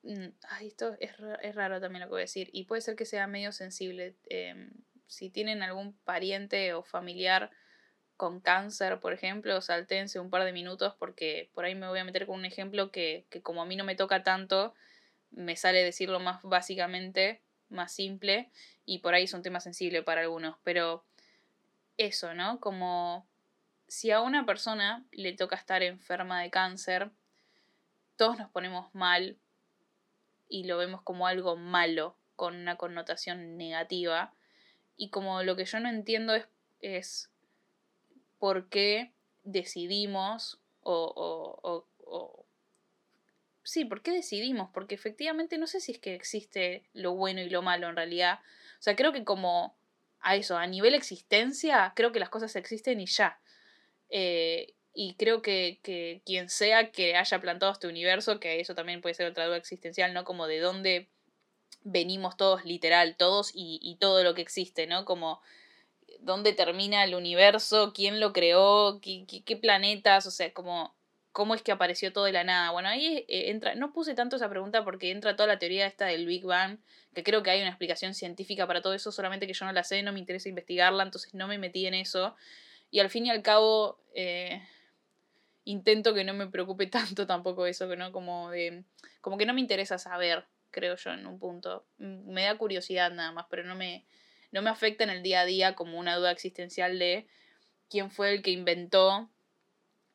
Mm, ay, esto es, es, raro también lo que voy a decir. Y puede ser que sea medio sensible. Em, si tienen algún pariente o familiar con cáncer, por ejemplo, saltense un par de minutos porque por ahí me voy a meter con un ejemplo que, que como a mí no me toca tanto, me sale decirlo más básicamente, más simple, y por ahí es un tema sensible para algunos. Pero eso, ¿no? Como si a una persona le toca estar enferma de cáncer, todos nos ponemos mal y lo vemos como algo malo, con una connotación negativa. Y como lo que yo no entiendo es, es por qué decidimos o, o, o, Sí, ¿por qué decidimos? Porque efectivamente no sé si es que existe lo bueno y lo malo en realidad. O sea, creo que como a eso, a nivel existencia, creo que las cosas existen y ya. Eh, y creo que, que, quien sea que haya plantado este universo, que eso también puede ser otra duda existencial, ¿no? Como de dónde venimos todos, literal, todos y, y todo lo que existe, ¿no? Como dónde termina el universo, quién lo creó, qué, qué, planetas, o sea, como cómo es que apareció todo de la nada. Bueno, ahí eh, entra, no puse tanto esa pregunta porque entra toda la teoría esta del Big Bang, que creo que hay una explicación científica para todo eso, solamente que yo no la sé, no me interesa investigarla, entonces no me metí en eso. Y al fin y al cabo, eh, intento que no me preocupe tanto tampoco eso, que no como de como que no me interesa saber, creo yo en un punto. Me da curiosidad nada más, pero no me no me afecta en el día a día como una duda existencial de quién fue el que inventó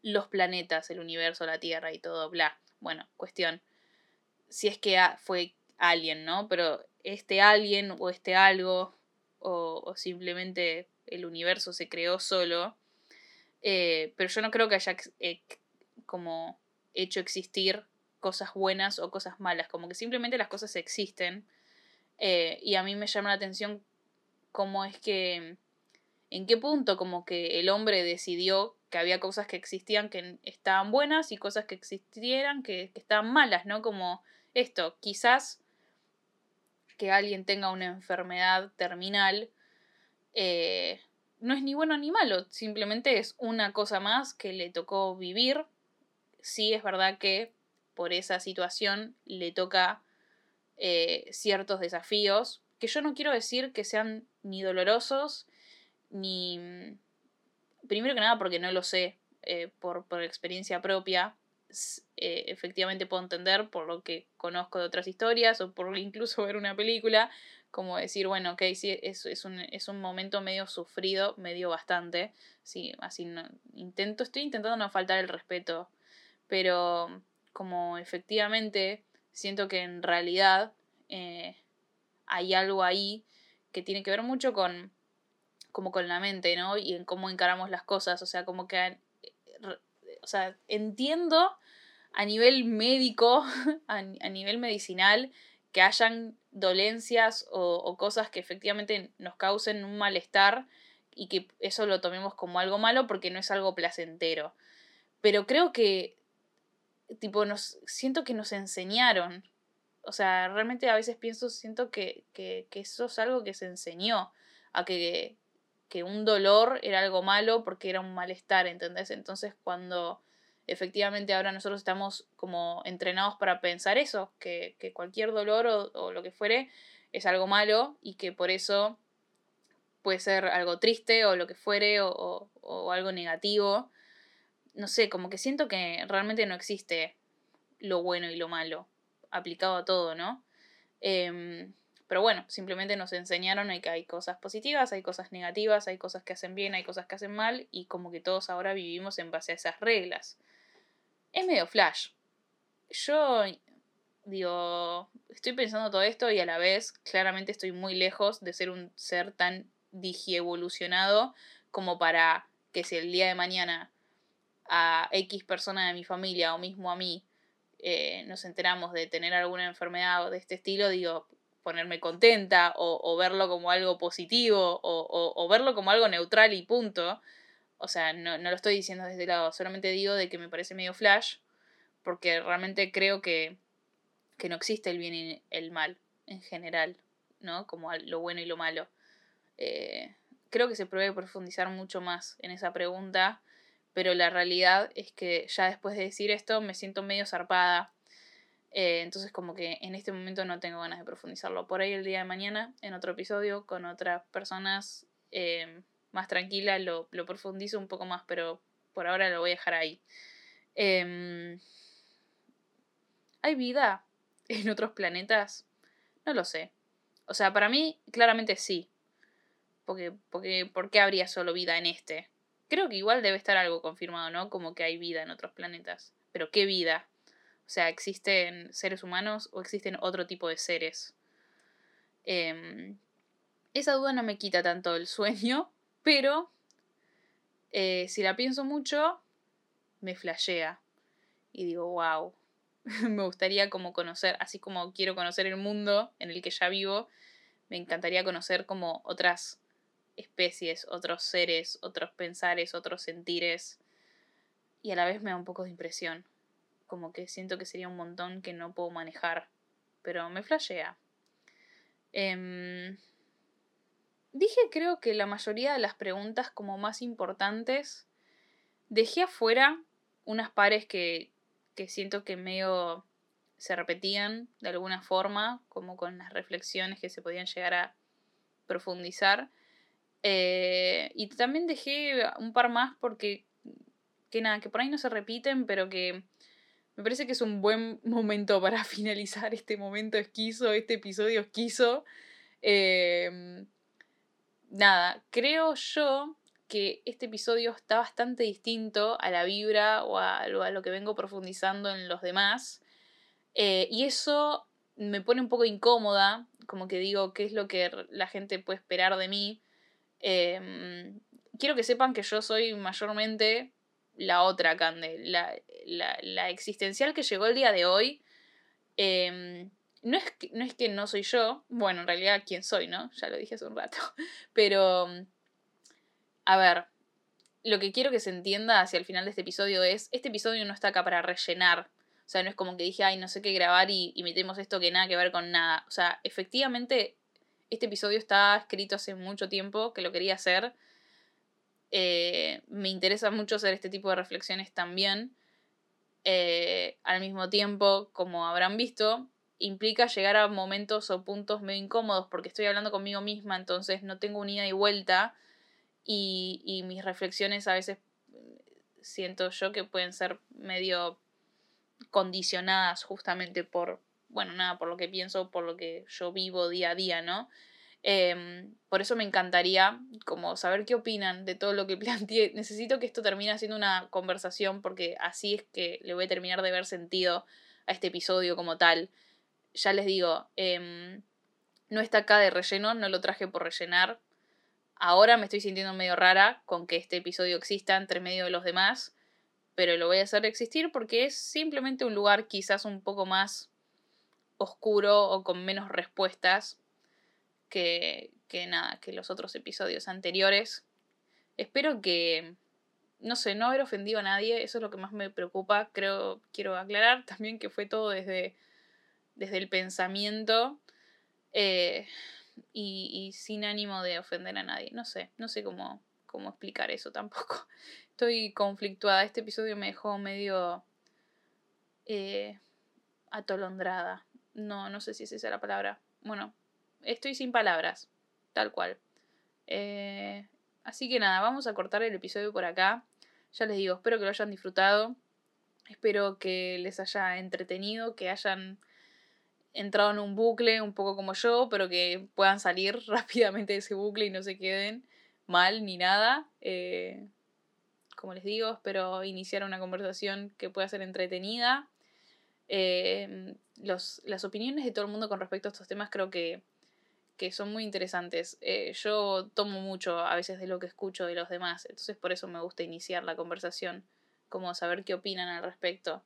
los planetas, el universo, la Tierra y todo, bla. Bueno, cuestión. Si es que fue alguien, ¿no? Pero este alguien o este algo o, o simplemente el universo se creó solo, eh, pero yo no creo que haya eh, como hecho existir cosas buenas o cosas malas, como que simplemente las cosas existen. Eh, y a mí me llama la atención cómo es que, en qué punto como que el hombre decidió que había cosas que existían que estaban buenas y cosas que existieran que, estaban malas, ¿no? Como esto, quizás que alguien tenga una enfermedad terminal no es ni bueno ni malo, simplemente es una cosa más que le tocó vivir. Sí es verdad que por esa situación le toca eh, ciertos desafíos, que yo no quiero decir que sean ni dolorosos, ni... Primero que nada porque no lo sé eh, por, por, experiencia propia. Eh, efectivamente puedo entender por lo que conozco de otras historias o por incluso ver una película, como decir, bueno, ok, sí, es, es, un, es un momento medio sufrido, medio bastante, sí, así no, intento, estoy intentando no faltar el respeto, pero como efectivamente siento que en realidad eh, hay algo ahí que tiene que ver mucho con como con la mente, ¿no? Y en cómo encaramos las cosas, o sea, como que, o sea, entiendo a nivel médico, a, nivel medicinal, que hayan dolencias o, cosas que efectivamente nos causen un malestar y que eso lo tomemos como algo malo porque no es algo placentero. Pero creo que, tipo, nos, siento que nos enseñaron. O sea, realmente a veces pienso, siento que, que, que eso es algo que se enseñó, a que, que un dolor era algo malo porque era un malestar, ¿entendés? Entonces cuando efectivamente ahora nosotros estamos como entrenados para pensar eso, que, cualquier dolor o, lo que fuere es algo malo y que por eso puede ser algo triste o lo que fuere o, o algo negativo. No sé, como que siento que realmente no existe lo bueno y lo malo aplicado a todo, ¿no? Eh, pero bueno, simplemente nos enseñaron que hay cosas positivas, hay cosas negativas, hay cosas que hacen bien, hay cosas que hacen mal y como que todos ahora vivimos en base a esas reglas. Es medio flash. Yo digo, estoy pensando todo esto y a la vez claramente estoy muy lejos de ser un ser tan digievolucionado como para que si el día de mañana a X persona de mi familia o mismo a mí eh, nos enteramos de tener alguna enfermedad de este estilo, digo, ponerme contenta o, verlo como algo positivo o, verlo como algo neutral y punto. O sea, no, lo estoy diciendo desde el lado, solamente digo de que me parece medio flash, porque realmente creo que, que no existe el bien y el mal en general, ¿no? Como lo bueno y lo malo. Eh, creo que se puede profundizar mucho más en esa pregunta, pero la realidad es que ya después de decir esto me siento medio zarpada eh, entonces como que en este momento no tengo ganas de profundizarlo. Por ahí el día de mañana, en otro episodio, con otras personas eh, más tranquilas, lo, profundizo un poco más, pero por ahora lo voy a dejar ahí. Em, ¿Hay vida en otros planetas? No lo sé. O sea, para mí claramente sí. Porque, porque, ¿Por qué habría solo vida en este? Creo que igual debe estar algo confirmado, ¿no? Como que hay vida en otros planetas. Pero ¿qué vida? O sea, ¿existen seres humanos o existen otro tipo de seres? Em, esa duda no me quita tanto el sueño, pero eh, si la pienso mucho, me flashea. Y digo, wow, me gustaría como conocer, así como quiero conocer el mundo en el que ya vivo, me encantaría conocer como otras especies, otros seres, otros pensares, otros sentires. Y a la vez me da un poco de impresión como que siento que sería un montón que no puedo manejar. Pero me flashea. Em, dije creo que la mayoría de las preguntas como más importantes. Dejé afuera unas pares que, que siento que medio se repetían de alguna forma, como con las reflexiones que se podían llegar a profundizar. Eh, y también dejé un par más porque, que nada, que por ahí no se repiten, pero que me parece que es un buen momento para finalizar este momento esquizo, este episodio esquizo. Em, nada, creo yo que este episodio está bastante distinto a la vibra o a, lo que vengo profundizando en los demás. Eh, y eso me pone un poco incómoda, como que digo, ¿qué es lo que la gente puede esperar de mí? Em, quiero que sepan que yo soy mayormente la otra Cande, la, la, existencial que llegó el día de hoy. Em, no, es que, no es que no soy yo, bueno, en realidad quién soy, ¿no? Ya lo dije hace un rato, pero... A ver, lo que quiero que se entienda hacia el final de este episodio es, este episodio no está acá para rellenar. O sea, no es como que dije, ay, no sé qué grabar y, y metemos esto que nada que ver con nada. O sea, efectivamente, este episodio está escrito hace mucho tiempo que lo quería hacer eh, me interesa mucho hacer este tipo de reflexiones también. Eh, al mismo tiempo, como habrán visto, implica llegar a momentos o puntos medio incómodos porque estoy hablando conmigo misma, entonces no tengo un ida y vuelta y, y mis reflexiones a veces siento yo que pueden ser medio condicionadas justamente por, bueno, nada, por lo que pienso, por lo que yo vivo día a día, ¿no? Em, por eso me encantaría como saber qué opinan de todo lo que planteé. Necesito que esto termine siendo una conversación porque así es que le voy a terminar de ver sentido a este episodio como tal. Ya les digo, em, no está acá de relleno, no lo traje por rellenar. Ahora me estoy sintiendo medio rara con que este episodio exista entre medio de los demás, pero lo voy a hacer existir porque es simplemente un lugar quizás un poco más oscuro o con menos respuestas que, que nada, que los otros episodios anteriores. Espero que, no sé, no haber ofendido a nadie, eso es lo que más me preocupa. Creo, quiero aclarar también que fue todo desde, desde el pensamiento eh, y, sin ánimo de ofender a nadie. No sé, no sé cómo, cómo explicar eso tampoco. Estoy conflictuada. Este episodio me dejó medio eh, atolondrada. No, no sé si es esa la palabra. Bueno, estoy sin palabras, tal cual. Eh, así que nada, vamos a cortar el episodio por acá. Ya les digo, espero que lo hayan disfrutado. Espero que les haya entretenido, que hayan entrado en un bucle un poco como yo, pero que puedan salir rápidamente de ese bucle y no se queden mal ni nada. Eh, como les digo, espero iniciar una conversación que pueda ser entretenida. Eh, los, las opiniones de todo el mundo con respecto a estos temas creo que, que son muy interesantes. Eh, yo tomo mucho a veces de lo que escucho de los demás, entonces por eso me gusta iniciar la conversación, como saber qué opinan al respecto.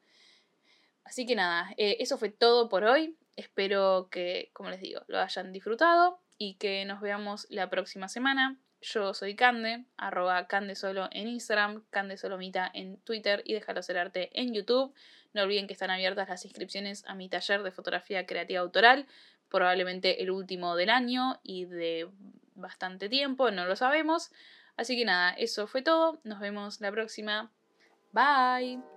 Así que nada, eso fue todo por hoy. Espero que, como les digo, lo hayan disfrutado y que nos veamos la próxima semana. Yo soy Cande, arroba Candesolo en Instagram, Candesolomita en Twitter y déjalo ser arte en YouTube. No olviden que están abiertas las inscripciones a mi taller de fotografía creativa autoral, probablemente el último del año y de bastante tiempo, no lo sabemos. Así que nada, eso fue todo. Nos vemos la próxima. Bye.